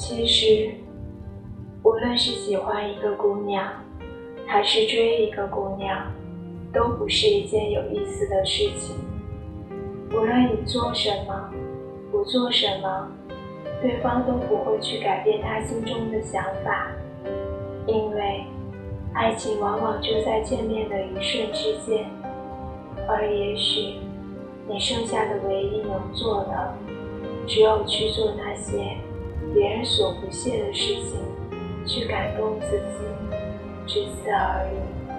其实，无论是喜欢一个姑娘，还是追一个姑娘，都不是一件有意思的事情。无论你做什么，不做什么，对方都不会去改变他心中的想法，因为爱情往往就在见面的一瞬之间。而也许，你剩下的唯一能做的，只有去做那些别人所不屑的事情，去感动自己，只此而已。